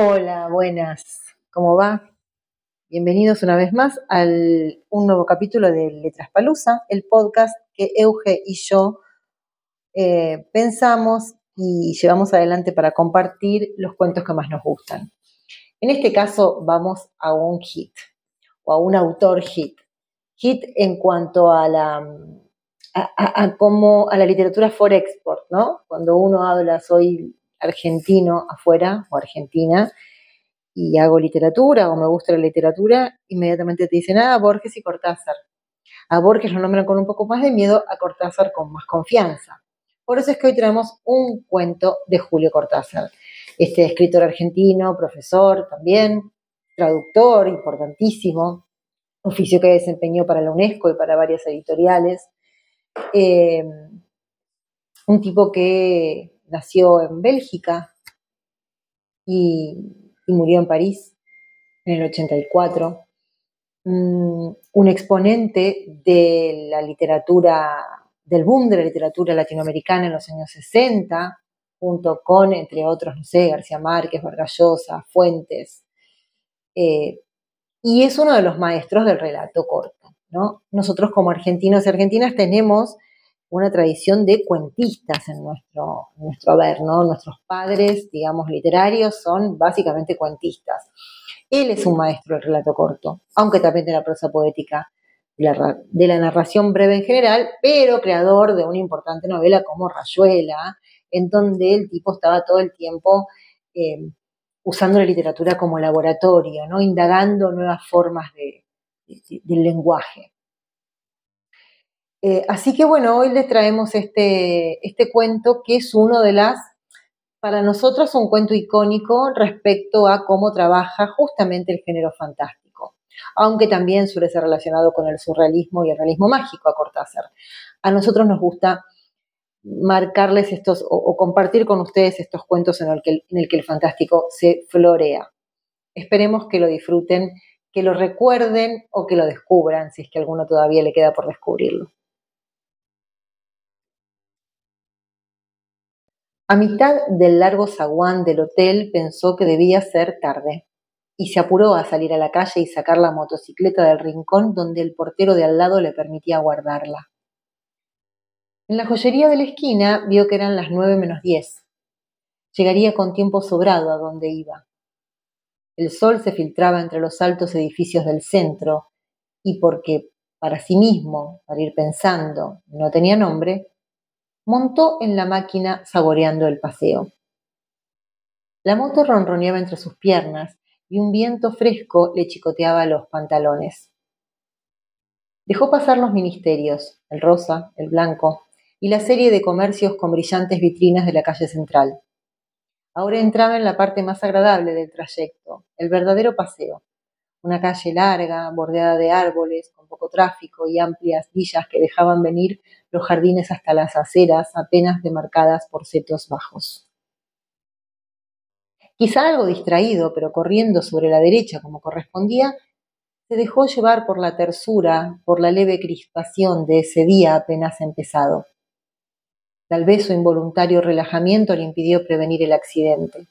Hola, buenas. ¿Cómo va? Bienvenidos una vez más a un nuevo capítulo de Letras Palusa, el podcast que Euge y yo eh, pensamos y llevamos adelante para compartir los cuentos que más nos gustan. En este caso vamos a un hit o a un autor hit. Hit en cuanto a la a, como a la literatura for export, ¿no? Cuando uno habla soy argentino afuera o argentina y hago literatura o me gusta la literatura, inmediatamente te dicen, ah, Borges y Cortázar. A Borges lo nombran con un poco más de miedo, a Cortázar con más confianza. Por eso es que hoy tenemos un cuento de Julio Cortázar, este escritor argentino, profesor también, traductor importantísimo, oficio que desempeñó para la UNESCO y para varias editoriales. Eh, un tipo que nació en Bélgica y, murió en París en el 84. Mm, un exponente de la literatura, del boom de la literatura latinoamericana en los años 60, junto con, entre otros, no sé, García Márquez, Vargas Llosa, Fuentes. Eh, y es uno de los maestros del relato corto. ¿no? Nosotros como argentinos y argentinas tenemos una tradición de cuentistas en nuestro, nuestro haber, ¿no? Nuestros padres, digamos, literarios son básicamente cuentistas. Él es un maestro del relato corto, aunque también de la prosa poética, de la, narración breve en general, pero creador de una importante novela como Rayuela, en donde el tipo estaba todo el tiempo eh, usando la literatura como laboratorio, ¿no? indagando nuevas formas del lenguaje. Eh, así que bueno, hoy les traemos este, este cuento que es uno de las, para nosotros un cuento icónico respecto a cómo trabaja justamente el género fantástico, aunque también suele ser relacionado con el surrealismo y el realismo mágico a Cortázar. A nosotros nos gusta marcarles estos o, compartir con ustedes estos cuentos en el, que, en el que el fantástico se florea. Esperemos que lo disfruten, que lo recuerden o que lo descubran, si es que alguno todavía le queda por descubrirlo. A mitad del largo zaguán del hotel pensó que debía ser tarde y se apuró a salir a la calle y sacar la motocicleta del rincón donde el portero de al lado le permitía guardarla. En la joyería de la esquina vio que eran las nueve menos diez. Llegaría con tiempo sobrado a donde iba. El sol se filtraba entre los altos edificios del centro y porque para sí mismo, para ir pensando, no tenía nombre, montó en la máquina saboreando el paseo. La moto ronroneaba entre sus piernas y un viento fresco le chicoteaba los pantalones. Dejó pasar los ministerios, el rosa, el blanco, y la serie de comercios con brillantes vitrinas de la calle central. Ahora entraba en la parte más agradable del trayecto, el verdadero paseo, una calle larga, bordeada de árboles, con poco tráfico y amplias villas que dejaban venir los jardines hasta las aceras apenas demarcadas por setos bajos. Quizá algo distraído, pero corriendo sobre la derecha como correspondía, se dejó llevar por la tersura, por la leve crispación de ese día apenas empezado. Tal vez su involuntario relajamiento le impidió prevenir el accidente.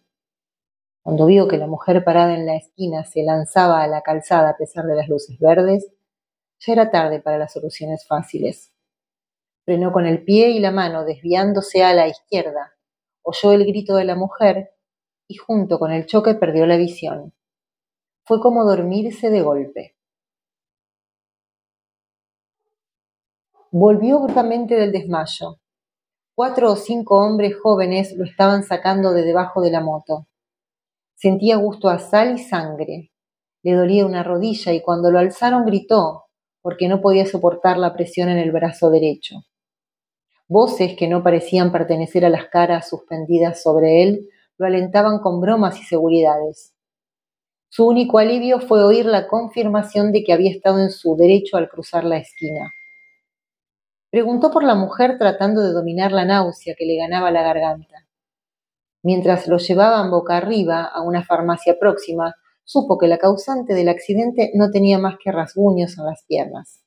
Cuando vio que la mujer parada en la esquina se lanzaba a la calzada a pesar de las luces verdes, ya era tarde para las soluciones fáciles. Frenó con el pie y la mano desviándose a la izquierda. Oyó el grito de la mujer y junto con el choque perdió la visión. Fue como dormirse de golpe. Volvió bruscamente del desmayo. Cuatro o cinco hombres jóvenes lo estaban sacando de debajo de la moto. Sentía gusto a sal y sangre. Le dolía una rodilla y cuando lo alzaron gritó, porque no podía soportar la presión en el brazo derecho. Voces que no parecían pertenecer a las caras suspendidas sobre él lo alentaban con bromas y seguridades. Su único alivio fue oír la confirmación de que había estado en su derecho al cruzar la esquina. Preguntó por la mujer tratando de dominar la náusea que le ganaba la garganta. Mientras lo llevaban boca arriba a una farmacia próxima, supo que la causante del accidente no tenía más que rasguños en las piernas.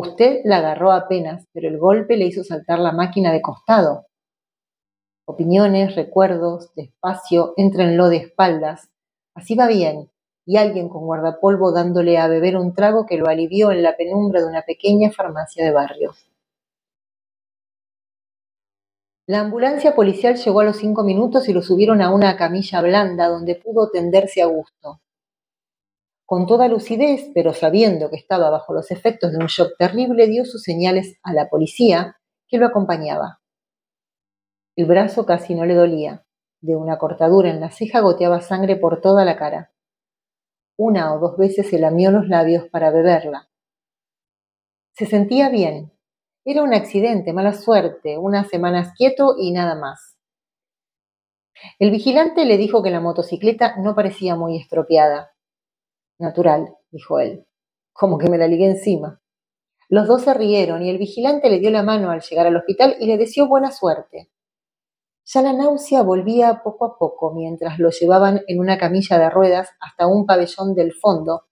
Usted la agarró apenas, pero el golpe le hizo saltar la máquina de costado. Opiniones, recuerdos, despacio, entrenlo de espaldas. Así va bien, y alguien con guardapolvo dándole a beber un trago que lo alivió en la penumbra de una pequeña farmacia de barrio. La ambulancia policial llegó a los cinco minutos y lo subieron a una camilla blanda donde pudo tenderse a gusto. Con toda lucidez, pero sabiendo que estaba bajo los efectos de un shock terrible, dio sus señales a la policía que lo acompañaba. El brazo casi no le dolía. De una cortadura en la ceja goteaba sangre por toda la cara. Una o dos veces se lamió los labios para beberla. Se sentía bien. Era un accidente, mala suerte, unas semanas quieto y nada más. El vigilante le dijo que la motocicleta no parecía muy estropeada. Natural, dijo él, como que me la ligué encima. Los dos se rieron y el vigilante le dio la mano al llegar al hospital y le deseó buena suerte. Ya la náusea volvía poco a poco mientras lo llevaban en una camilla de ruedas hasta un pabellón del fondo.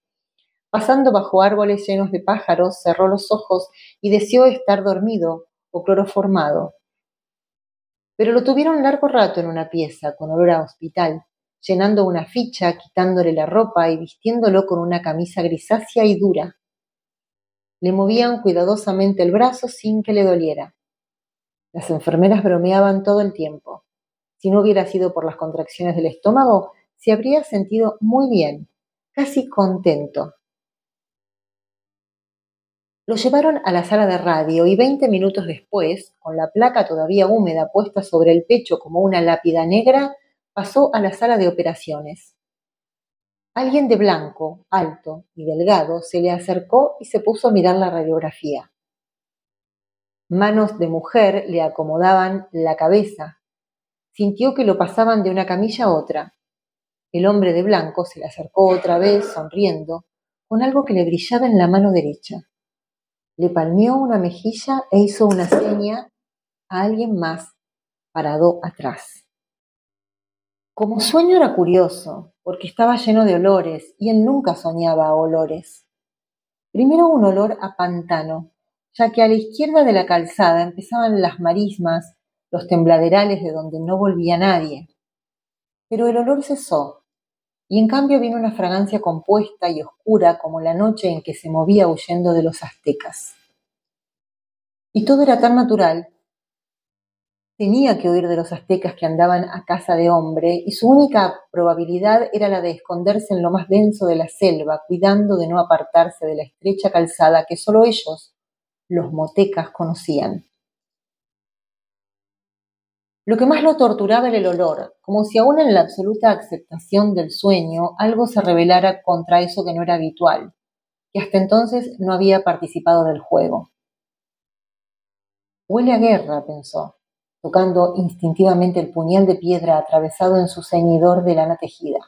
Pasando bajo árboles llenos de pájaros, cerró los ojos y deseó estar dormido o cloroformado. Pero lo tuvieron largo rato en una pieza con olor a hospital, llenando una ficha, quitándole la ropa y vistiéndolo con una camisa grisácea y dura. Le movían cuidadosamente el brazo sin que le doliera. Las enfermeras bromeaban todo el tiempo. Si no hubiera sido por las contracciones del estómago, se habría sentido muy bien, casi contento. Lo llevaron a la sala de radio y veinte minutos después, con la placa todavía húmeda puesta sobre el pecho como una lápida negra, pasó a la sala de operaciones. Alguien de blanco, alto y delgado se le acercó y se puso a mirar la radiografía. Manos de mujer le acomodaban la cabeza. Sintió que lo pasaban de una camilla a otra. El hombre de blanco se le acercó otra vez, sonriendo, con algo que le brillaba en la mano derecha. Le palmeó una mejilla e hizo una seña a alguien más parado atrás. Como sueño era curioso, porque estaba lleno de olores y él nunca soñaba olores. Primero un olor a pantano, ya que a la izquierda de la calzada empezaban las marismas, los tembladerales de donde no volvía nadie. Pero el olor cesó, y en cambio vino una fragancia compuesta y oscura como la noche en que se movía huyendo de los aztecas. Y todo era tan natural. Tenía que huir de los aztecas que andaban a casa de hombre, y su única probabilidad era la de esconderse en lo más denso de la selva, cuidando de no apartarse de la estrecha calzada que solo ellos, los motecas conocían. Lo que más lo torturaba era el olor, como si aún en la absoluta aceptación del sueño algo se rebelara contra eso que no era habitual, que hasta entonces no había participado del juego. Huele a guerra, pensó, tocando instintivamente el puñal de piedra atravesado en su ceñidor de lana tejida.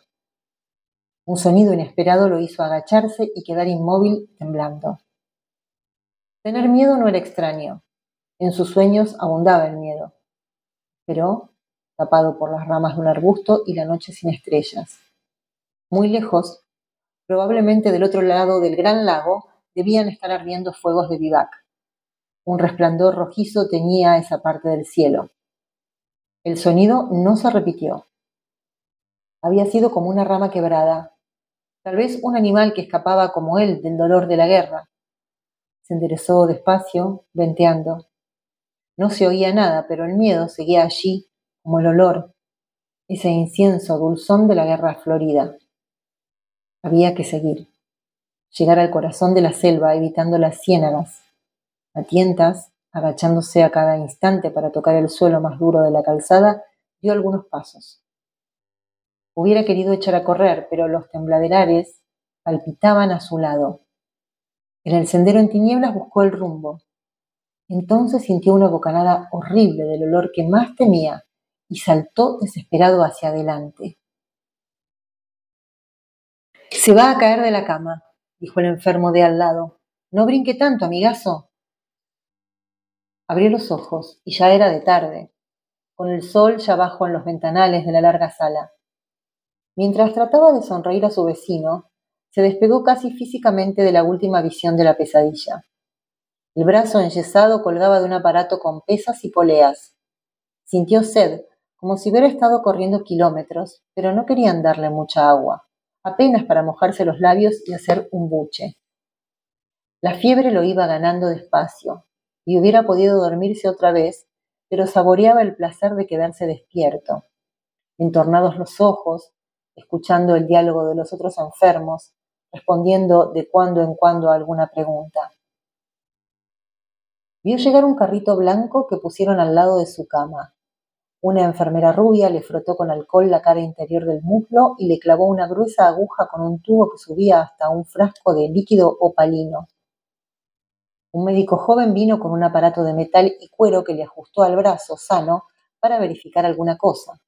Un sonido inesperado lo hizo agacharse y quedar inmóvil, temblando. Tener miedo no era extraño. En sus sueños abundaba el miedo. Pero, tapado por las ramas de un arbusto y la noche sin estrellas. Muy lejos, probablemente del otro lado del gran lago, debían estar ardiendo fuegos de vivac. Un resplandor rojizo teñía esa parte del cielo. El sonido no se repitió. Había sido como una rama quebrada, tal vez un animal que escapaba como él del dolor de la guerra, se enderezó despacio, venteando. No se oía nada, pero el miedo seguía allí, como el olor, ese incienso dulzón de la guerra florida. Había que seguir, llegar al corazón de la selva, evitando las ciénagas. A tientas, agachándose a cada instante para tocar el suelo más duro de la calzada, dio algunos pasos. Hubiera querido echar a correr, pero los tembladerares palpitaban a su lado. En el sendero en tinieblas buscó el rumbo. Entonces sintió una bocanada horrible del olor que más temía y saltó desesperado hacia adelante. Se va a caer de la cama, dijo el enfermo de al lado. No brinque tanto, amigazo. Abrió los ojos y ya era de tarde, con el sol ya bajo en los ventanales de la larga sala. Mientras trataba de sonreír a su vecino, se despegó casi físicamente de la última visión de la pesadilla. El brazo enyesado colgaba de un aparato con pesas y poleas. Sintió sed, como si hubiera estado corriendo kilómetros, pero no querían darle mucha agua, apenas para mojarse los labios y hacer un buche. La fiebre lo iba ganando despacio, y hubiera podido dormirse otra vez, pero saboreaba el placer de quedarse despierto. Entornados los ojos, escuchando el diálogo de los otros enfermos, respondiendo de cuando en cuando a alguna pregunta. Vio llegar un carrito blanco que pusieron al lado de su cama. Una enfermera rubia le frotó con alcohol la cara interior del muslo y le clavó una gruesa aguja con un tubo que subía hasta un frasco de líquido opalino. Un médico joven vino con un aparato de metal y cuero que le ajustó al brazo sano para verificar alguna cosa.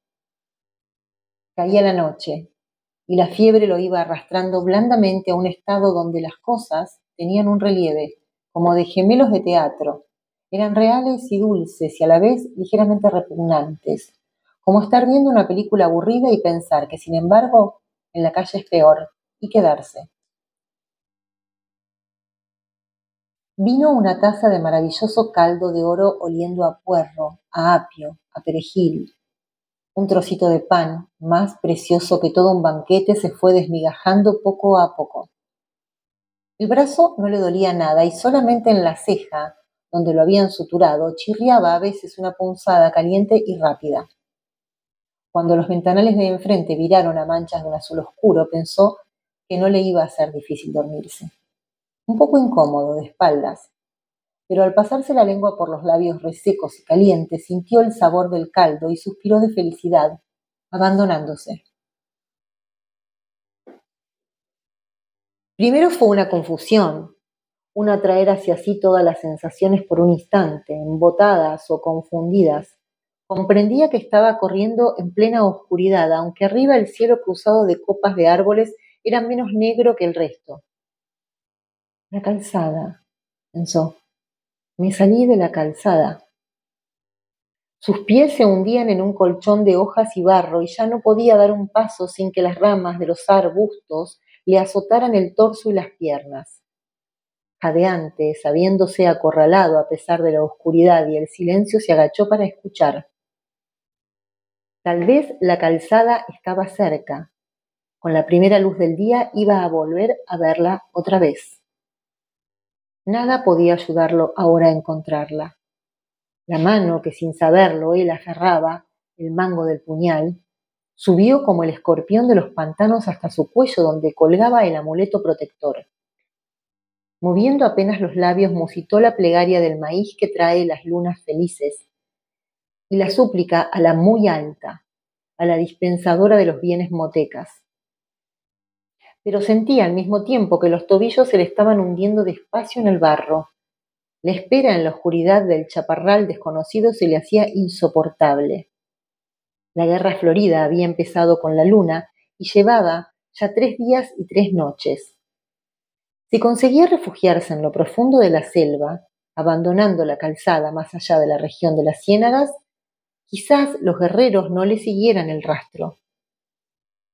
Caía la noche y la fiebre lo iba arrastrando blandamente a un estado donde las cosas tenían un relieve, como de gemelos de teatro. Eran reales y dulces y a la vez ligeramente repugnantes, como estar viendo una película aburrida y pensar que, sin embargo, en la calle es peor, y quedarse. Vino una taza de maravilloso caldo de oro oliendo a puerro, a apio, a perejil. Un trocito de pan, más precioso que todo un banquete, se fue desmigajando poco a poco. El brazo no le dolía nada y solamente en la ceja, donde lo habían suturado, chirriaba a veces una punzada caliente y rápida. Cuando los ventanales de enfrente viraron a manchas de un azul oscuro, pensó que no le iba a ser difícil dormirse un poco incómodo de espaldas, pero al pasarse la lengua por los labios resecos y calientes sintió el sabor del caldo y suspiró de felicidad, abandonándose. Primero fue una confusión, un atraer hacia sí todas las sensaciones por un instante, embotadas o confundidas. Comprendía que estaba corriendo en plena oscuridad, aunque arriba el cielo cruzado de copas de árboles era menos negro que el resto. La calzada, pensó. Me salí de la calzada. Sus pies se hundían en un colchón de hojas y barro y ya no podía dar un paso sin que las ramas de los arbustos le azotaran el torso y las piernas. Jadeante, sabiéndose acorralado a pesar de la oscuridad y el silencio, se agachó para escuchar. Tal vez la calzada estaba cerca. Con la primera luz del día iba a volver a verla otra vez. Nada podía ayudarlo ahora a encontrarla. La mano que sin saberlo él aferraba, el mango del puñal, subió como el escorpión de los pantanos hasta su cuello donde colgaba el amuleto protector. Moviendo apenas los labios, musitó la plegaria del maíz que trae las lunas felices y la súplica a la muy alta, a la dispensadora de los bienes motecas pero sentía al mismo tiempo que los tobillos se le estaban hundiendo despacio en el barro. La espera en la oscuridad del chaparral desconocido se le hacía insoportable. La guerra florida había empezado con la luna y llevaba ya tres días y tres noches. Si conseguía refugiarse en lo profundo de la selva, abandonando la calzada más allá de la región de las ciénagas, quizás los guerreros no le siguieran el rastro.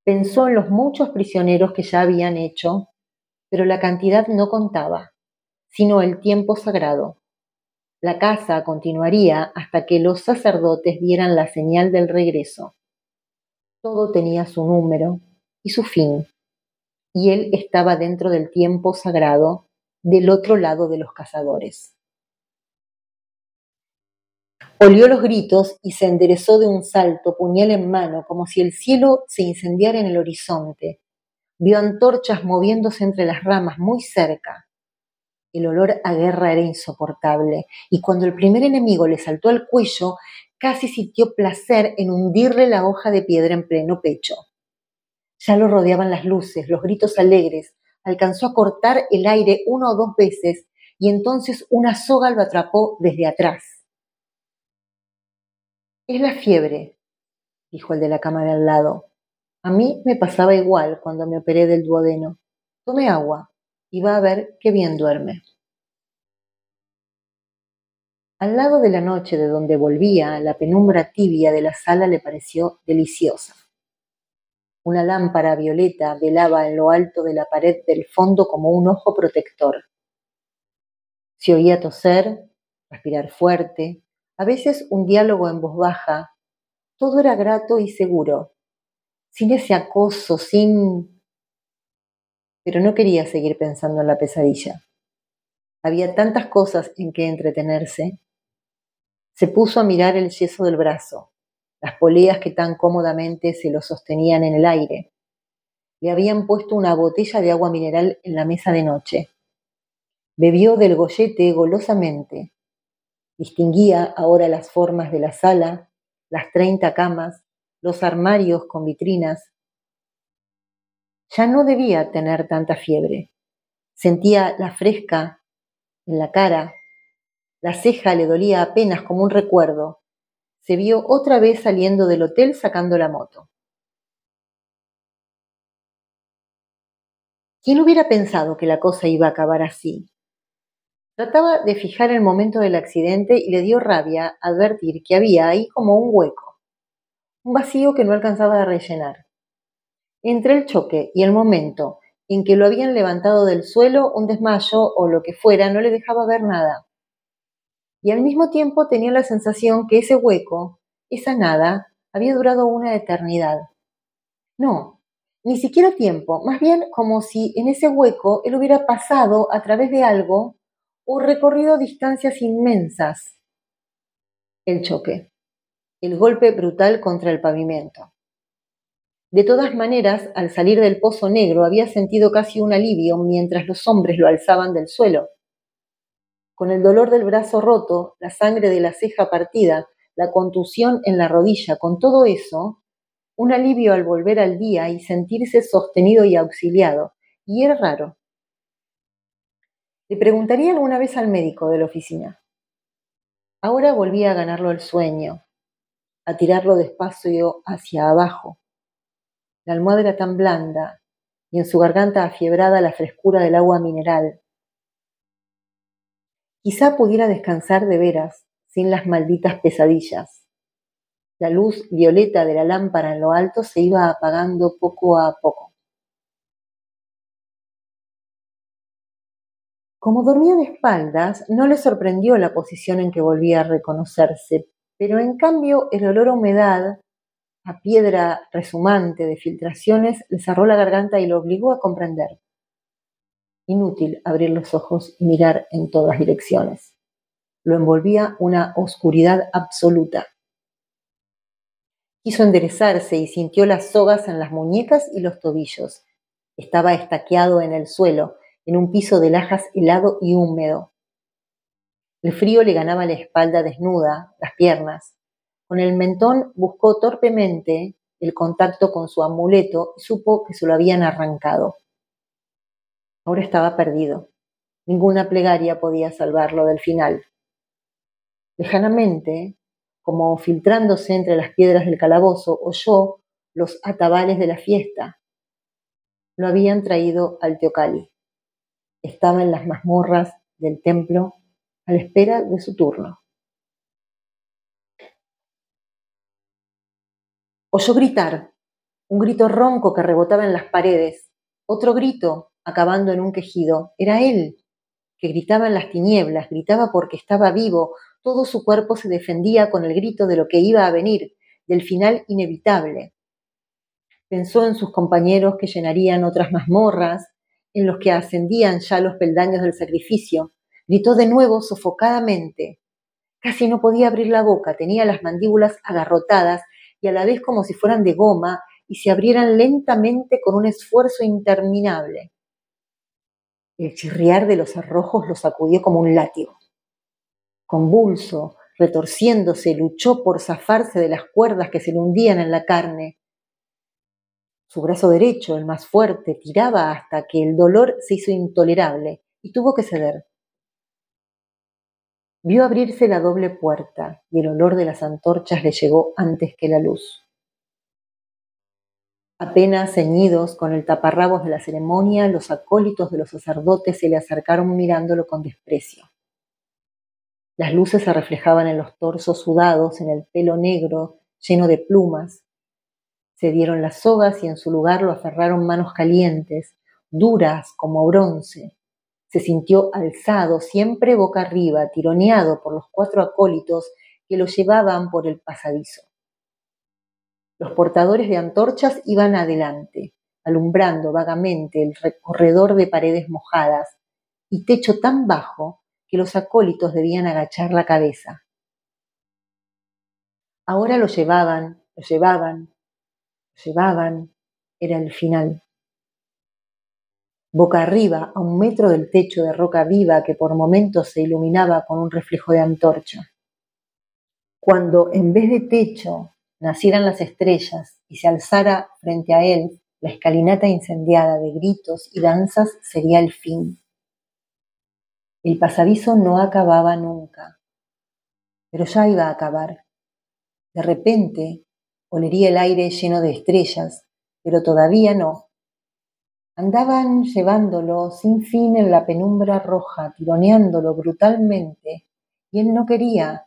Pensó en los muchos prisioneros que ya habían hecho, pero la cantidad no contaba, sino el tiempo sagrado. La casa continuaría hasta que los sacerdotes dieran la señal del regreso. Todo tenía su número y su fin, y él estaba dentro del tiempo sagrado, del otro lado de los cazadores. Olió los gritos y se enderezó de un salto, puñal en mano, como si el cielo se incendiara en el horizonte. Vio antorchas moviéndose entre las ramas muy cerca. El olor a guerra era insoportable, y cuando el primer enemigo le saltó al cuello, casi sintió placer en hundirle la hoja de piedra en pleno pecho. Ya lo rodeaban las luces, los gritos alegres. Alcanzó a cortar el aire una o dos veces y entonces una soga lo atrapó desde atrás. Es la fiebre, dijo el de la cama de al lado. A mí me pasaba igual cuando me operé del duodeno. Tome agua y va a ver qué bien duerme. Al lado de la noche de donde volvía, la penumbra tibia de la sala le pareció deliciosa. Una lámpara violeta velaba en lo alto de la pared del fondo como un ojo protector. Se oía toser, respirar fuerte, a veces un diálogo en voz baja, todo era grato y seguro, sin ese acoso, sin... Pero no quería seguir pensando en la pesadilla. Había tantas cosas en que entretenerse. Se puso a mirar el yeso del brazo, las poleas que tan cómodamente se lo sostenían en el aire. Le habían puesto una botella de agua mineral en la mesa de noche. Bebió del gollete golosamente. Distinguía ahora las formas de la sala, las treinta camas, los armarios con vitrinas. Ya no debía tener tanta fiebre. Sentía la fresca en la cara. La ceja le dolía apenas como un recuerdo. Se vio otra vez saliendo del hotel sacando la moto. ¿Quién hubiera pensado que la cosa iba a acabar así? Trataba de fijar el momento del accidente y le dio rabia advertir que había ahí como un hueco, un vacío que no alcanzaba a rellenar. Entre el choque y el momento en que lo habían levantado del suelo, un desmayo o lo que fuera no le dejaba ver nada. Y al mismo tiempo tenía la sensación que ese hueco, esa nada, había durado una eternidad. No, ni siquiera tiempo, más bien como si en ese hueco él hubiera pasado a través de algo o recorrido distancias inmensas. El choque, el golpe brutal contra el pavimento. De todas maneras, al salir del pozo negro había sentido casi un alivio mientras los hombres lo alzaban del suelo. Con el dolor del brazo roto, la sangre de la ceja partida, la contusión en la rodilla, con todo eso, un alivio al volver al día y sentirse sostenido y auxiliado. Y era raro. Le preguntaría alguna vez al médico de la oficina. Ahora volvía a ganarlo el sueño, a tirarlo despacio hacia abajo. La almohada era tan blanda y en su garganta afiebrada la frescura del agua mineral. Quizá pudiera descansar de veras, sin las malditas pesadillas. La luz violeta de la lámpara en lo alto se iba apagando poco a poco. Como dormía de espaldas, no le sorprendió la posición en que volvía a reconocerse, pero en cambio el olor a humedad, a piedra resumante de filtraciones, le cerró la garganta y lo obligó a comprender. Inútil abrir los ojos y mirar en todas direcciones. Lo envolvía una oscuridad absoluta. Quiso enderezarse y sintió las sogas en las muñecas y los tobillos. Estaba estaqueado en el suelo, en un piso de lajas helado y húmedo. El frío le ganaba la espalda desnuda, las piernas. Con el mentón buscó torpemente el contacto con su amuleto y supo que se lo habían arrancado. Ahora estaba perdido. Ninguna plegaria podía salvarlo del final. Lejanamente, como filtrándose entre las piedras del calabozo, oyó los atabales de la fiesta. Lo habían traído al Teocali estaba en las mazmorras del templo a la espera de su turno. Oyó gritar, un grito ronco que rebotaba en las paredes, otro grito acabando en un quejido. Era él, que gritaba en las tinieblas, gritaba porque estaba vivo, todo su cuerpo se defendía con el grito de lo que iba a venir, del final inevitable. Pensó en sus compañeros que llenarían otras mazmorras, en los que ascendían ya los peldaños del sacrificio, gritó de nuevo sofocadamente. Casi no podía abrir la boca, tenía las mandíbulas agarrotadas y a la vez como si fueran de goma y se abrieran lentamente con un esfuerzo interminable. El chirriar de los arrojos lo sacudió como un látigo. Convulso, retorciéndose, luchó por zafarse de las cuerdas que se le hundían en la carne. Su brazo derecho, el más fuerte, tiraba hasta que el dolor se hizo intolerable y tuvo que ceder. Vio abrirse la doble puerta y el olor de las antorchas le llegó antes que la luz. Apenas ceñidos con el taparrabos de la ceremonia, los acólitos de los sacerdotes se le acercaron mirándolo con desprecio. Las luces se reflejaban en los torsos sudados, en el pelo negro lleno de plumas, se dieron las sogas y en su lugar lo aferraron manos calientes, duras como bronce. Se sintió alzado, siempre boca arriba, tironeado por los cuatro acólitos que lo llevaban por el pasadizo. Los portadores de antorchas iban adelante, alumbrando vagamente el recorredor de paredes mojadas y techo tan bajo que los acólitos debían agachar la cabeza. Ahora lo llevaban, lo llevaban, llevaban, era el final. Boca arriba, a un metro del techo de roca viva que por momentos se iluminaba con un reflejo de antorcha. Cuando en vez de techo nacieran las estrellas y se alzara frente a él la escalinata incendiada de gritos y danzas, sería el fin. El pasadizo no acababa nunca, pero ya iba a acabar. De repente, olería el aire lleno de estrellas, pero todavía no. Andaban llevándolo sin fin en la penumbra roja, tironeándolo brutalmente, y él no quería.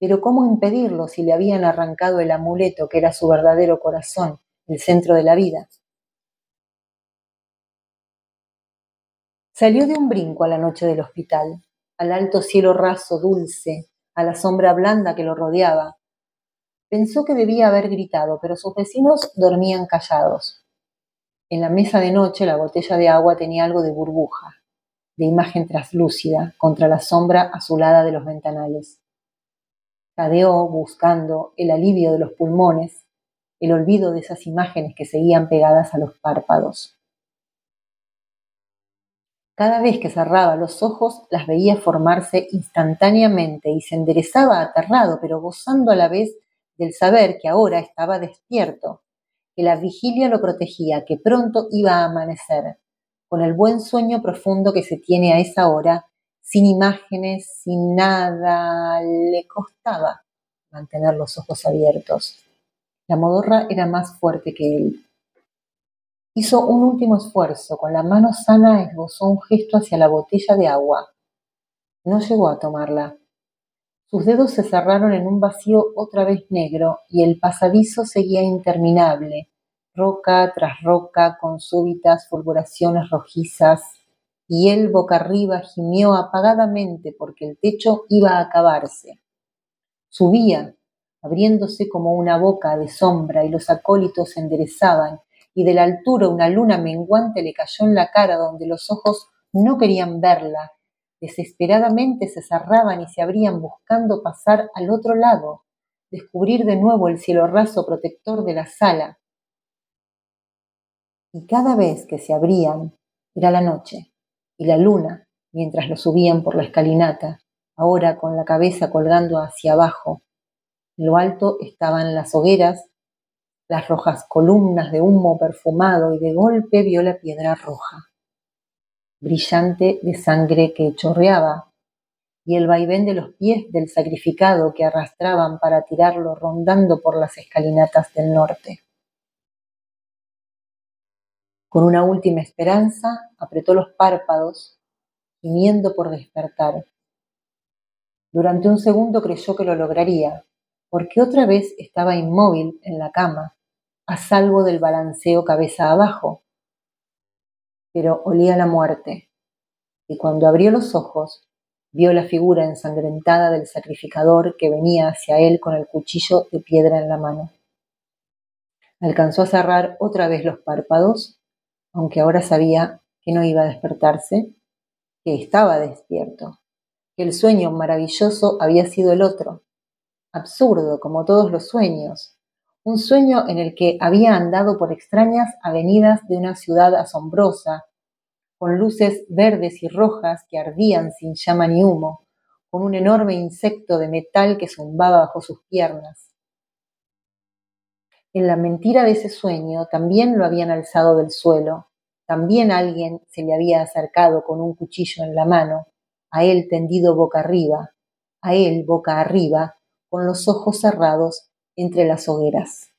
Pero ¿cómo impedirlo si le habían arrancado el amuleto que era su verdadero corazón, el centro de la vida? Salió de un brinco a la noche del hospital, al alto cielo raso, dulce, a la sombra blanda que lo rodeaba, Pensó que debía haber gritado, pero sus vecinos dormían callados. En la mesa de noche la botella de agua tenía algo de burbuja, de imagen traslúcida contra la sombra azulada de los ventanales. Cadeó buscando el alivio de los pulmones, el olvido de esas imágenes que seguían pegadas a los párpados. Cada vez que cerraba los ojos las veía formarse instantáneamente y se enderezaba aterrado, pero gozando a la vez del saber que ahora estaba despierto, que la vigilia lo protegía, que pronto iba a amanecer, con el buen sueño profundo que se tiene a esa hora, sin imágenes, sin nada, le costaba mantener los ojos abiertos. La modorra era más fuerte que él. Hizo un último esfuerzo, con la mano sana esbozó un gesto hacia la botella de agua. No llegó a tomarla. Sus dedos se cerraron en un vacío otra vez negro y el pasadizo seguía interminable, roca tras roca con súbitas fulguraciones rojizas, y él boca arriba gimió apagadamente porque el techo iba a acabarse. Subía, abriéndose como una boca de sombra y los acólitos se enderezaban, y de la altura una luna menguante le cayó en la cara donde los ojos no querían verla Desesperadamente se cerraban y se abrían buscando pasar al otro lado, descubrir de nuevo el cielo raso protector de la sala. Y cada vez que se abrían era la noche y la luna mientras lo subían por la escalinata, ahora con la cabeza colgando hacia abajo. En lo alto estaban las hogueras, las rojas columnas de humo perfumado y de golpe vio la piedra roja brillante de sangre que chorreaba, y el vaivén de los pies del sacrificado que arrastraban para tirarlo rondando por las escalinatas del norte. Con una última esperanza, apretó los párpados, gimiendo por despertar. Durante un segundo creyó que lo lograría, porque otra vez estaba inmóvil en la cama, a salvo del balanceo cabeza abajo, pero olía la muerte, y cuando abrió los ojos, vio la figura ensangrentada del sacrificador que venía hacia él con el cuchillo de piedra en la mano. Alcanzó a cerrar otra vez los párpados, aunque ahora sabía que no iba a despertarse, que estaba despierto, que el sueño maravilloso había sido el otro, absurdo como todos los sueños, un sueño en el que había andado por extrañas avenidas de una ciudad asombrosa, con luces verdes y rojas que ardían sin llama ni humo, con un enorme insecto de metal que zumbaba bajo sus piernas. En la mentira de ese sueño también lo habían alzado del suelo, también alguien se le había acercado con un cuchillo en la mano, a él tendido boca arriba, a él boca arriba, con los ojos cerrados entre las hogueras.